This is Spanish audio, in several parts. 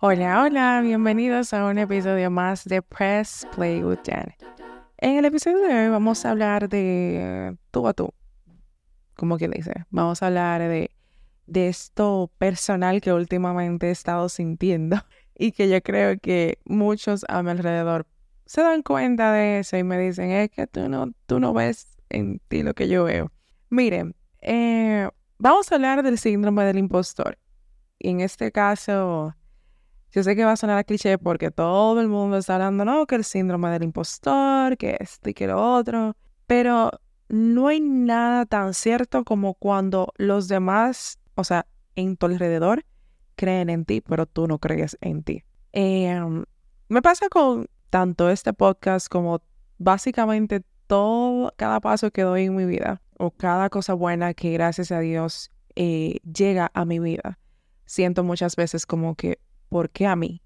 Hola, hola, bienvenidos a un episodio más de Press Play with Jan. En el episodio de hoy vamos a hablar de tú a tú, como que dice, vamos a hablar de, de esto personal que últimamente he estado sintiendo y que yo creo que muchos a mi alrededor se dan cuenta de eso y me dicen, es que tú no, tú no ves en ti lo que yo veo. Miren, eh, vamos a hablar del síndrome del impostor. Y en este caso, yo sé que va a sonar a cliché porque todo el mundo está hablando, no, que el síndrome del impostor, que esto y que lo otro, pero no hay nada tan cierto como cuando los demás, o sea, en tu alrededor, creen en ti, pero tú no crees en ti. Em, me pasa con tanto este podcast como básicamente todo, cada paso que doy en mi vida o cada cosa buena que gracias a Dios eh, llega a mi vida. Siento muchas veces como que, ¿por qué a mí?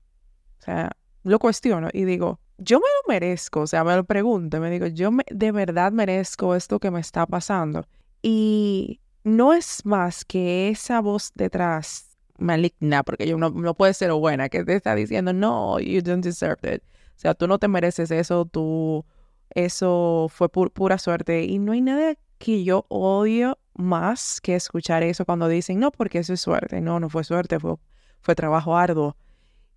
O sea, lo cuestiono y digo, yo me lo merezco, o sea, me lo pregunto, me digo, yo me, de verdad merezco esto que me está pasando. Y no es más que esa voz detrás maligna, porque yo no, no puede ser buena, que te está diciendo, no, you don't deserve it. O sea, tú no te mereces eso, tú, eso fue pura suerte. Y no hay nada que yo odio más que escuchar eso cuando dicen, no, porque eso es suerte. No, no fue suerte, fue, fue trabajo arduo.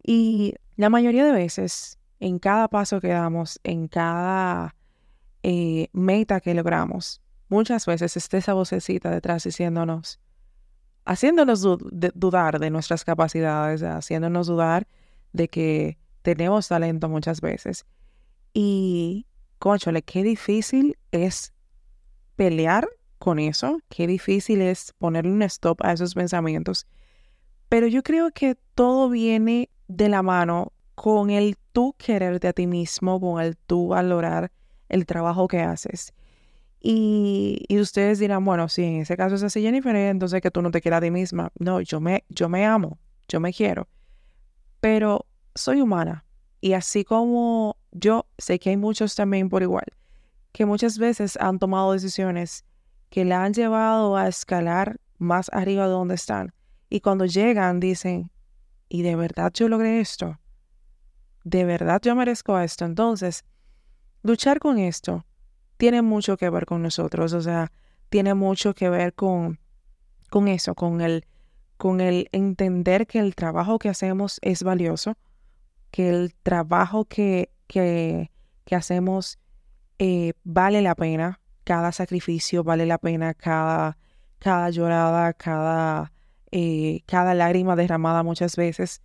Y la mayoría de veces, en cada paso que damos, en cada eh, meta que logramos, muchas veces está esa vocecita detrás diciéndonos, haciéndonos dudar de nuestras capacidades, haciéndonos dudar de que tenemos talento muchas veces. Y, conchole, qué difícil es pelear con eso, qué difícil es ponerle un stop a esos pensamientos. Pero yo creo que todo viene de la mano con el tú quererte a ti mismo, con el tú valorar el trabajo que haces. Y, ustedes dirán, bueno, si en ese caso es así, Jennifer, entonces que tú no te quieras a ti misma. No, yo me, yo me amo, yo me quiero. Pero soy humana. Y así como yo, sé que hay muchos también por igual, que muchas veces han tomado decisiones que la han llevado a escalar más arriba de donde están. Y cuando llegan dicen, ¿y de verdad yo logré esto? ¿De verdad yo merezco esto? Entonces, luchar con esto tiene mucho que ver con nosotros, o sea, tiene mucho que ver con, con eso, con el, con el entender que el trabajo que hacemos es valioso, que el trabajo que, que, que hacemos eh, vale la pena, cada sacrificio vale la pena, cada, cada llorada, cada, eh, cada lágrima derramada muchas veces.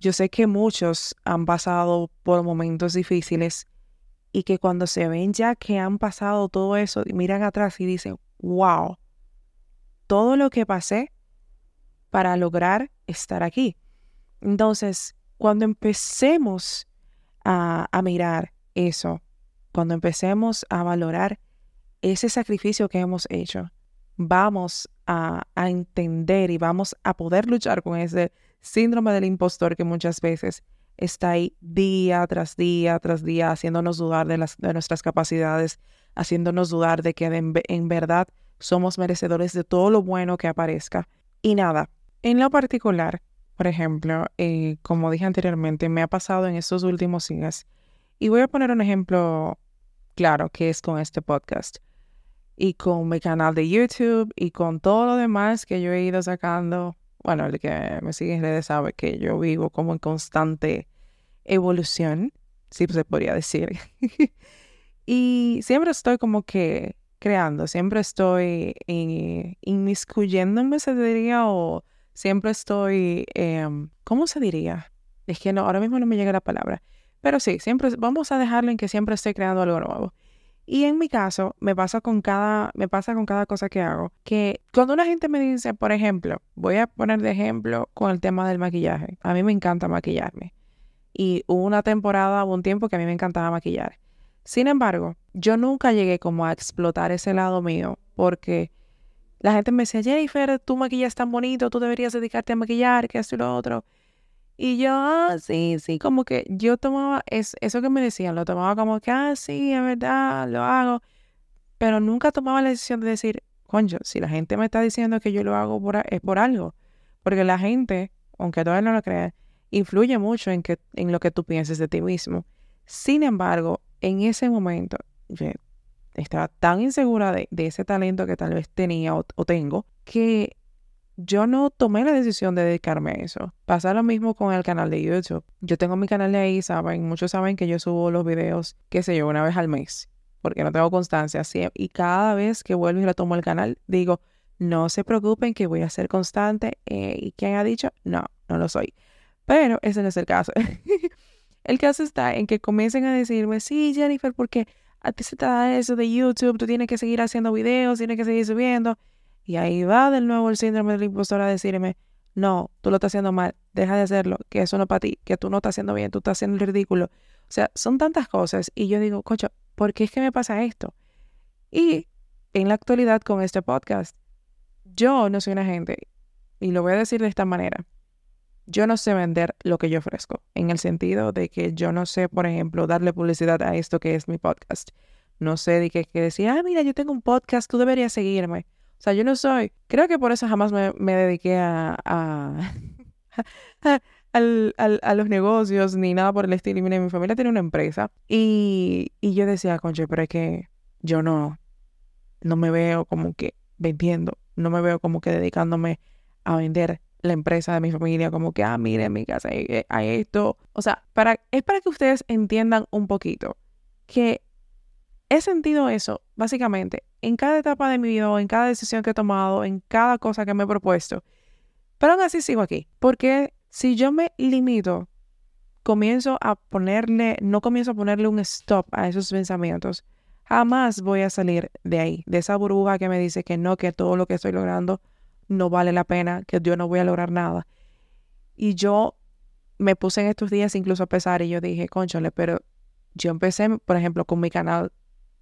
Yo sé que muchos han pasado por momentos difíciles y que cuando se ven ya que han pasado todo eso, miran atrás y dicen, wow, todo lo que pasé para lograr estar aquí. Entonces, cuando empecemos a, a mirar eso, cuando empecemos a valorar ese sacrificio que hemos hecho, vamos a, entender y vamos a poder luchar con ese síndrome del impostor que muchas veces está ahí día tras día tras día, haciéndonos dudar de, las, de nuestras capacidades, haciéndonos dudar de que en, verdad somos merecedores de todo lo bueno que aparezca. Y nada, en lo particular, por ejemplo, eh, como dije anteriormente, me ha pasado en estos últimos días, y voy a poner un ejemplo claro que es con este podcast y con mi canal de YouTube y con todo lo demás que yo he ido sacando bueno, el que me sigue en redes sabe que yo vivo como en constante evolución, si se podría decir. y siempre estoy como que creando, siempre estoy eh, inmiscuyéndome, se diría, o siempre estoy, em, ¿cómo se diría? Es que no, ahora mismo no me llega la palabra. Pero sí, siempre vamos a dejarlo en que siempre estoy creando algo nuevo. Y en mi caso, me pasa con cada, me pasa con cada cosa que hago, que cuando una gente me dice, por ejemplo, voy a poner de ejemplo con el tema del maquillaje. A mí me encanta maquillarme. Y hubo una temporada, hubo un tiempo que a mí me encantaba maquillar. Sin embargo, yo nunca llegué como a explotar ese lado mío porque la gente me decía, Jennifer, tú maquillas tan bonito, tú deberías dedicarte a maquillar, que esto y lo otro. Y yo, ah, sí, sí, como que yo tomaba eso que me decían, lo tomaba como que, ah, sí, es verdad, lo hago. Pero nunca tomaba la decisión de decir, concho, si la gente me está diciendo que yo lo hago por, es por algo. Porque la gente, aunque todavía no lo crea, influye mucho en, que, en lo que tú pienses de ti mismo. Sin embargo, en ese momento, estaba tan insegura de, ese talento que tal vez tenía o, tengo, que yo no tomé la decisión de dedicarme a eso. Pasa lo mismo con el canal de YouTube. Yo tengo mi canal de ahí, saben, muchos saben que yo subo los videos, qué sé yo, una vez al mes, porque no tengo constancia. Y cada vez que vuelvo y retomo el canal, digo, no se preocupen que voy a ser constante. Eh, ¿Y quién ha dicho? No, no lo soy. Pero ese no es el caso. el caso está en que comiencen a decirme, sí, Jennifer, porque a ti se te da eso de YouTube, tú tienes que seguir haciendo videos, tienes que seguir subiendo. Y ahí va de nuevo el síndrome del impostor a decirme, no, tú lo estás haciendo mal, deja de hacerlo, que eso no es para ti, que tú no estás haciendo bien, tú estás haciendo el ridículo. O sea, son tantas cosas y yo digo, cocho, ¿por qué es que me pasa esto? Y en la actualidad con este podcast, yo no soy una gente, y lo voy a decir de esta manera, yo no sé vender lo que yo ofrezco, en el sentido de que yo no sé, por ejemplo, darle publicidad a esto que es mi podcast. No sé de que, que decir, ah, mira, yo tengo un podcast, tú deberías seguirme. O sea, yo no soy, creo que por eso jamás me, dediqué a, a, a, los negocios ni nada por el estilo. Y mi familia tiene una empresa y, y yo decía, conche, pero es que yo no, no me veo como que vendiendo, no me veo como que dedicándome a vender la empresa de mi familia, como que, ah, mire, mi casa hay, hay esto. O sea, para, es para que ustedes entiendan un poquito que he sentido eso, básicamente, en cada etapa de mi vida, en cada decisión que he tomado, en cada cosa que me he propuesto. Pero aún así sigo aquí, porque si yo me limito, comienzo a ponerle, no comienzo a ponerle un stop a esos pensamientos, jamás voy a salir de ahí, de esa burbuja que me dice que no, que todo lo que estoy logrando no vale la pena, que yo no voy a lograr nada. Y yo me puse en estos días incluso a pesar y yo dije, conchole, pero yo empecé, por ejemplo, con mi canal,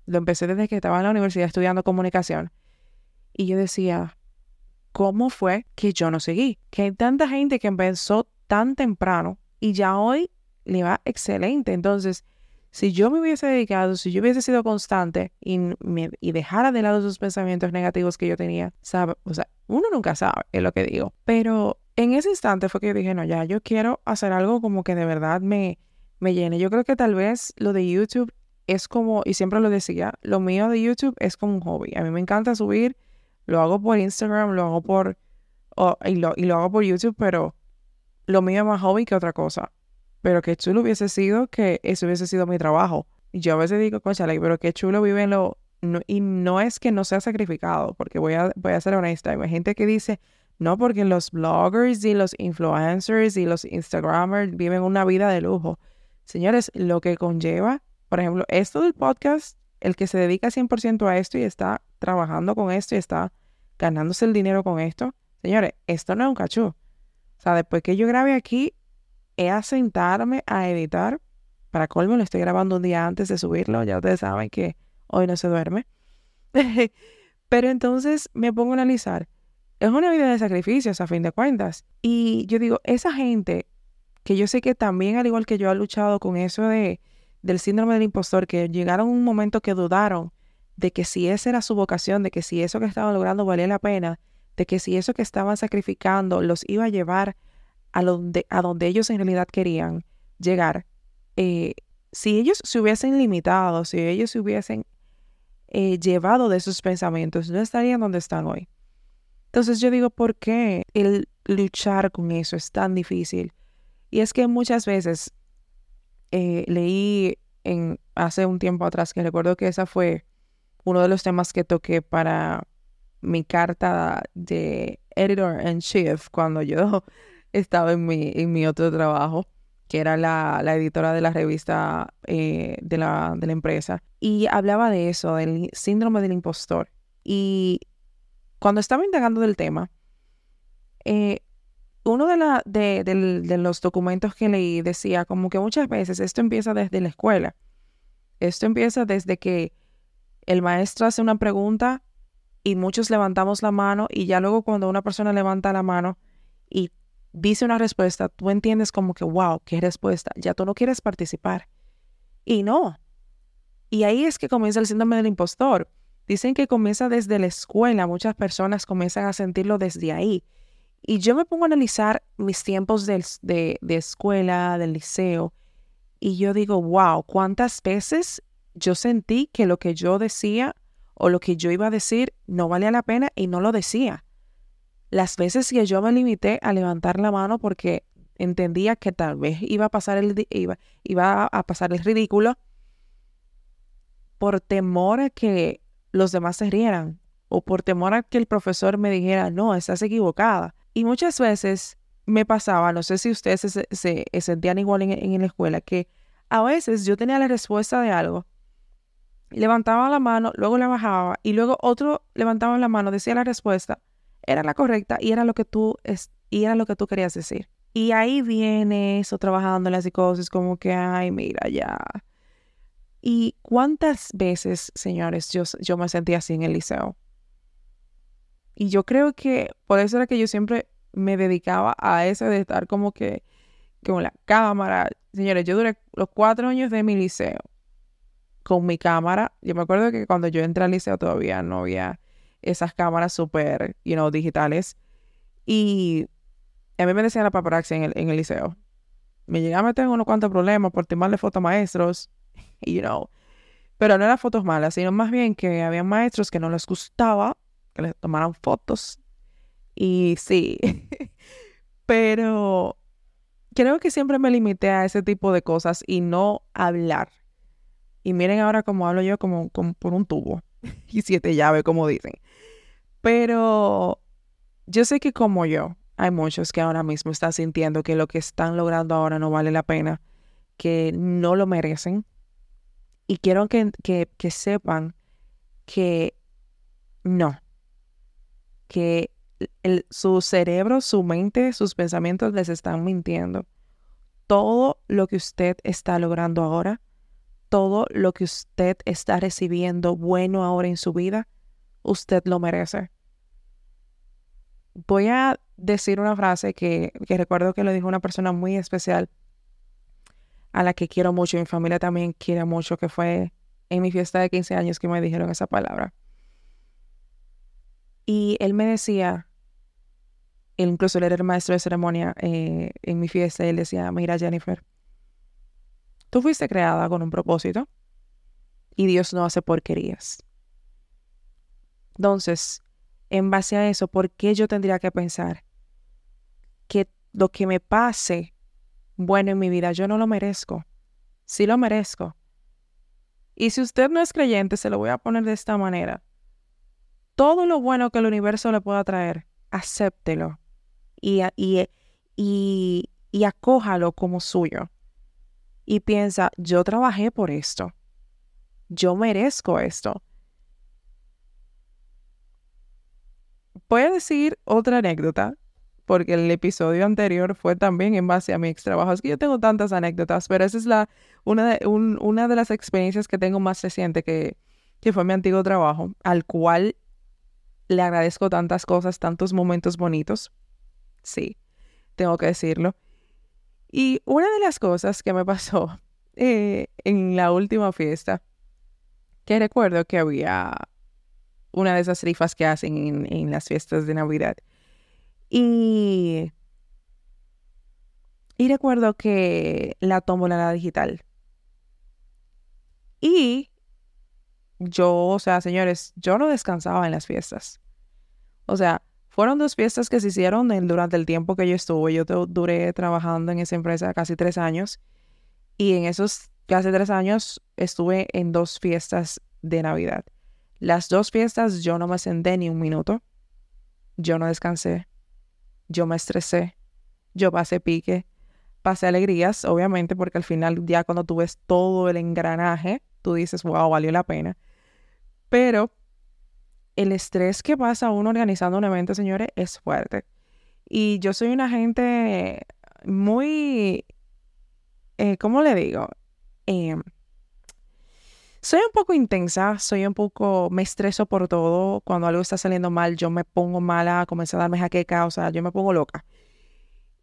lo empecé desde que estaba en la universidad estudiando comunicación. Y yo decía, ¿cómo fue que yo no seguí? Que hay tanta gente que empezó tan temprano y ya hoy le va excelente. Entonces, si yo me hubiese dedicado, si yo hubiese sido constante y, y dejara de lado esos pensamientos negativos que yo tenía, ¿sabe? O sea, uno nunca sabe, es lo que digo. Pero en ese instante fue que yo dije, no, ya, yo quiero hacer algo como que de verdad me, me llene. Yo creo que tal vez lo de YouTube es como, y siempre lo decía, lo mío de YouTube es como un hobby. A mí me encanta subir, lo hago por Instagram, lo hago por, y, lo, y lo hago por YouTube, pero lo mío es más hobby que otra cosa. Pero qué chulo hubiese sido que eso hubiese sido mi trabajo. Yo a veces digo, conchale, pero qué chulo viven lo, y no es que no sea sacrificado, porque voy a, voy a ser honesta, hay gente que dice, no, porque los bloggers y los influencers y los Instagramers viven una vida de lujo. Señores, lo que conlleva, por ejemplo, esto del podcast, el que se dedica 100% a esto y está trabajando con esto y está ganándose el dinero con esto, señores, esto no es un cachú. O sea, después que yo grabe aquí, he a a editar. Para colmo, lo estoy grabando un día antes de subirlo. Ya ustedes saben que hoy no se duerme. Pero entonces me pongo a analizar, es una vida de sacrificios a fin de cuentas. Y yo digo, esa gente que yo sé que también, al igual que yo, ha luchado con eso de, del síndrome del impostor, que llegaron un momento que dudaron de que si esa era su vocación, de que si eso que estaban logrando valía la pena, de que si eso que estaban sacrificando los iba a llevar a donde, a donde ellos en realidad querían llegar. Eh, si ellos se hubiesen limitado, si ellos se hubiesen eh, llevado de sus pensamientos, no estarían donde están hoy. Entonces yo digo, ¿por qué el luchar con eso es tan difícil? Y es que muchas veces eh, leí en, hace un tiempo atrás que recuerdo que esa fue uno de los temas que toqué para mi carta de editor in chief cuando yo estaba en mi, en mi otro trabajo que era la, editora de la revista eh, de, la, de la empresa, y hablaba de eso, del síndrome del impostor. Y cuando estaba indagando del tema, eh, uno de, la, de, de, los documentos que leí decía como que muchas veces esto empieza desde la escuela. Esto empieza desde que el maestro hace una pregunta y muchos levantamos la mano y ya luego cuando una persona levanta la mano y dice una respuesta, tú entiendes como que, wow, qué respuesta, ya tú no quieres participar. Y no. Y ahí es que comienza el síndrome del impostor. Dicen que comienza desde la escuela, muchas personas comienzan a sentirlo desde ahí. Y yo me pongo a analizar mis tiempos de, de escuela, del liceo, y yo digo, wow, ¿cuántas veces yo sentí que lo que yo decía o lo que yo iba a decir no valía la pena y no lo decía? Las veces que yo me limité a levantar la mano porque entendía que tal vez iba a pasar el, iba, iba a pasar el ridículo por temor a que los demás se rieran o por temor a que el profesor me dijera, no, estás equivocada. Y muchas veces me pasaba, no sé si ustedes se, sentían igual en, en, la escuela, que a veces yo tenía la respuesta de algo, levantaba la mano, luego la bajaba y luego otro levantaba la mano, decía la respuesta era la correcta y era lo que tú, es, y era lo que tú querías decir. Y ahí viene eso trabajando en la psicosis, como que, ay, mira, ya. ¿Y cuántas veces, señores, yo, yo me sentí así en el liceo? Y yo creo que por eso era que yo siempre me dedicaba a eso de estar como que con la cámara. Señores, yo duré los cuatro años de mi liceo con mi cámara. Yo me acuerdo que cuando yo entré al liceo todavía no había esas cámaras súper, you know, digitales. Y a mí me decían la paparazzi en el, en el liceo. Me llegué a meter en unos cuantos problemas por tomarle fotos a maestros, you know. Pero no eran fotos malas, sino más bien que había maestros que no les gustaba que les tomaran fotos. Y sí, pero creo que siempre me limité a ese tipo de cosas y no hablar. Y miren ahora cómo hablo yo como, como por un tubo y siete llaves, como dicen. Pero yo sé que como yo, hay muchos que ahora mismo están sintiendo que lo que están logrando ahora no vale la pena, que no lo merecen. Y quiero que, que, sepan que no, que su cerebro, su mente, sus pensamientos les están mintiendo. Todo lo que usted está logrando ahora, todo lo que usted está recibiendo bueno ahora en su vida, usted lo merece. Voy a decir una frase que, recuerdo que lo dijo una persona muy especial a la que quiero mucho mi familia también quiere mucho, que fue en mi fiesta de 15 años que me dijeron esa palabra. Y él me decía, incluso él era el maestro de ceremonia eh, en mi fiesta, él decía, mira Jennifer, tú fuiste creada con un propósito y Dios no hace porquerías. Entonces, en base a eso, ¿por qué yo tendría que pensar que lo que me pase bueno en mi vida, yo no lo merezco? Sí lo merezco. Y si usted no es creyente, se lo voy a poner de esta manera. Todo lo bueno que el universo le pueda traer, acéptelo y, y, y, y acójalo como suyo. Y piensa, yo trabajé por esto. Yo merezco esto. Voy a decir otra anécdota, porque el episodio anterior fue también en base a mi ex. Es que yo tengo tantas anécdotas, pero esa es la, una, de, una de las experiencias que tengo más reciente, que, que fue mi antiguo trabajo, al cual le agradezco tantas cosas, tantos momentos bonitos. Sí, tengo que decirlo. Y una de las cosas que me pasó eh, en la última fiesta, que recuerdo que había una de esas rifas que hacen en, las fiestas de Navidad. Y, y recuerdo que la tómbola era digital. Y yo, o sea, señores, yo no descansaba en las fiestas. O sea, fueron dos fiestas que se hicieron durante el tiempo que yo estuve. Yo duré trabajando en esa empresa casi tres años. Y en esos casi tres años estuve en dos fiestas de Navidad. Las dos fiestas yo no me senté ni un minuto. Yo no descansé. Yo me estresé. Yo pasé pique. Pasé alegrías, obviamente, porque al final ya cuando tú ves todo el engranaje, tú dices, wow, valió la pena. Pero el estrés que pasa uno organizando un evento, señores, es fuerte. Y yo soy una gente muy, eh, ¿cómo le digo? Eh, soy un poco intensa, soy un poco, me estreso por todo. Cuando algo está saliendo mal, yo me pongo mala, comienzo a darme jaqueca, o sea, yo me pongo loca.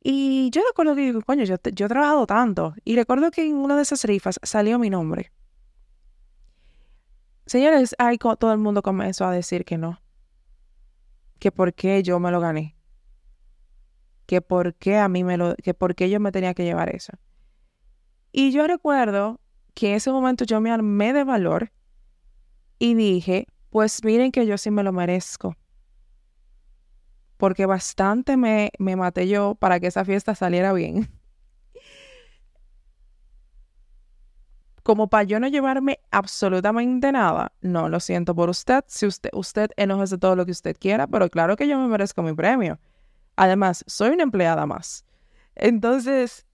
Y yo recuerdo que digo, coño, yo, yo he trabajado tanto. Y recuerdo que en una de esas rifas salió mi nombre. Señores, ahí todo el mundo comenzó a decir que no. Que por qué yo me lo gané. que por qué a mí me lo, que por qué yo me tenía que llevar eso. Y yo recuerdo que en ese momento yo me armé de valor y dije, pues miren que yo sí me lo merezco. Porque bastante me, me maté yo para que esa fiesta saliera bien. como para yo no llevarme absolutamente nada, no, lo siento por usted, si usted, usted de todo lo que usted quiera, pero claro que yo me merezco mi premio. Además, soy una empleada más. Entonces,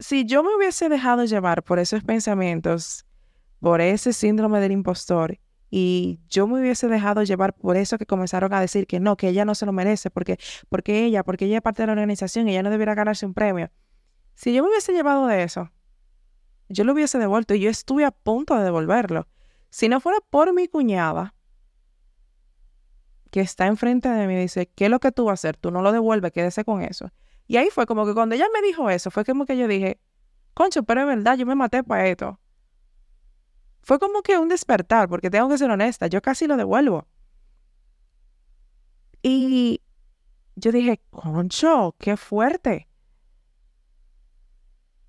si yo me hubiese dejado llevar por esos pensamientos, por ese síndrome del impostor, y yo me hubiese dejado llevar por eso que comenzaron a decir que no, que ella no se lo merece, porque, porque ella, porque ella es parte de la organización ella no debiera ganarse un premio. Si yo me hubiese llevado de eso, yo lo hubiese devuelto y yo estuve a punto de devolverlo. Si no fuera por mi cuñada, que está enfrente de mí, dice, ¿qué es lo que tú vas a hacer? Tú no lo devuelves, quédese con eso. Y ahí fue como que cuando ella me dijo eso, fue como que yo dije, concho, pero es verdad, yo me maté para esto. Fue como que un despertar, porque tengo que ser honesta, yo casi lo devuelvo. Y yo dije, concho, qué fuerte.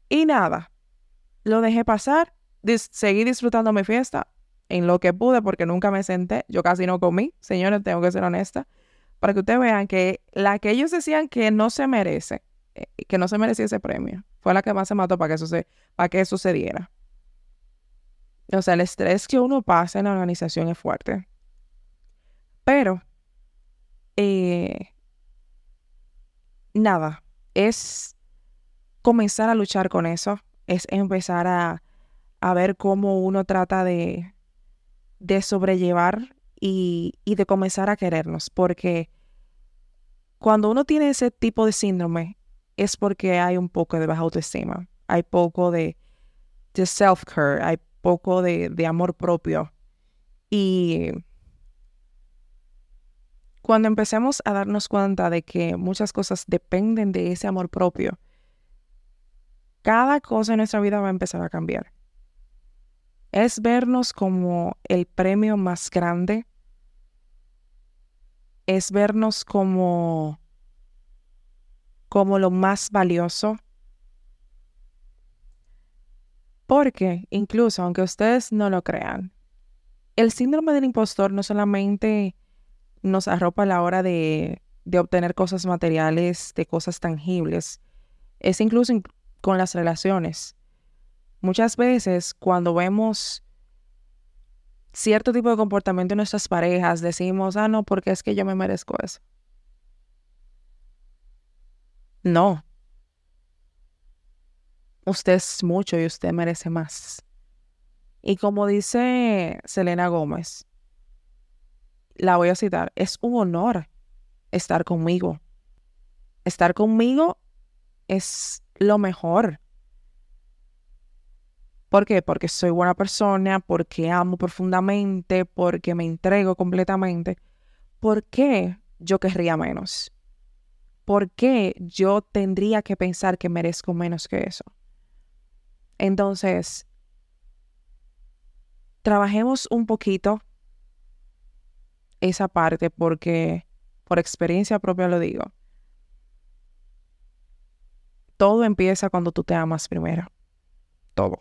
Y nada, lo dejé pasar, seguí disfrutando mi fiesta en lo que pude porque nunca me senté, yo casi no comí, señores, tengo que ser honesta, para que ustedes vean que la que ellos decían que no se merece, eh, que no se merecía ese premio, fue la que más se mató para que, eso para que sucediera. O sea, el estrés que uno pasa en la organización es fuerte. Pero, eh, nada, es comenzar a luchar con eso es empezar a, ver cómo uno trata de, de sobrellevar y, y, de comenzar a querernos, porque cuando uno tiene ese tipo de síndrome es porque hay un poco de baja autoestima, hay poco de, de self-care, hay poco de, de amor propio. Y cuando empecemos a darnos cuenta de que muchas cosas dependen de ese amor propio, cada cosa en nuestra vida va a empezar a cambiar. Es vernos como el premio más grande. Es vernos como, como lo más valioso. Porque incluso aunque ustedes no lo crean, el síndrome del impostor no solamente nos arropa a la hora de, de obtener cosas materiales, de cosas tangibles, es incluso con las relaciones. Muchas veces cuando vemos cierto tipo de comportamiento en nuestras parejas, decimos, ah, no, porque es que yo me merezco eso. No. Usted es mucho y usted merece más. Y como dice Selena Gómez, la voy a citar, es un honor estar conmigo. Estar conmigo es lo mejor. ¿Por qué? Porque soy buena persona, porque amo profundamente, porque me entrego completamente. ¿Por qué yo querría menos? ¿Por qué yo tendría que pensar que merezco menos que eso? Entonces, trabajemos un poquito esa parte porque por experiencia propia lo digo todo empieza cuando tú te amas primero. Todo.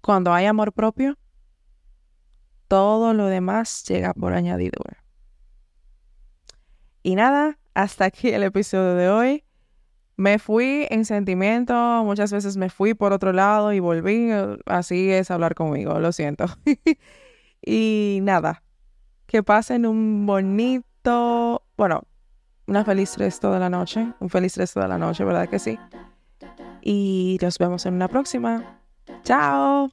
Cuando hay amor propio, todo lo demás llega por añadidura. Y nada, hasta aquí el episodio de hoy. Me fui en sentimiento, muchas veces me fui por otro lado y volví. Así es hablar conmigo, lo siento. y nada, que pasen un bonito, bueno, una feliz resto de la noche, un feliz resto de la noche, ¿verdad que sí? Y nos vemos en una próxima. Chao.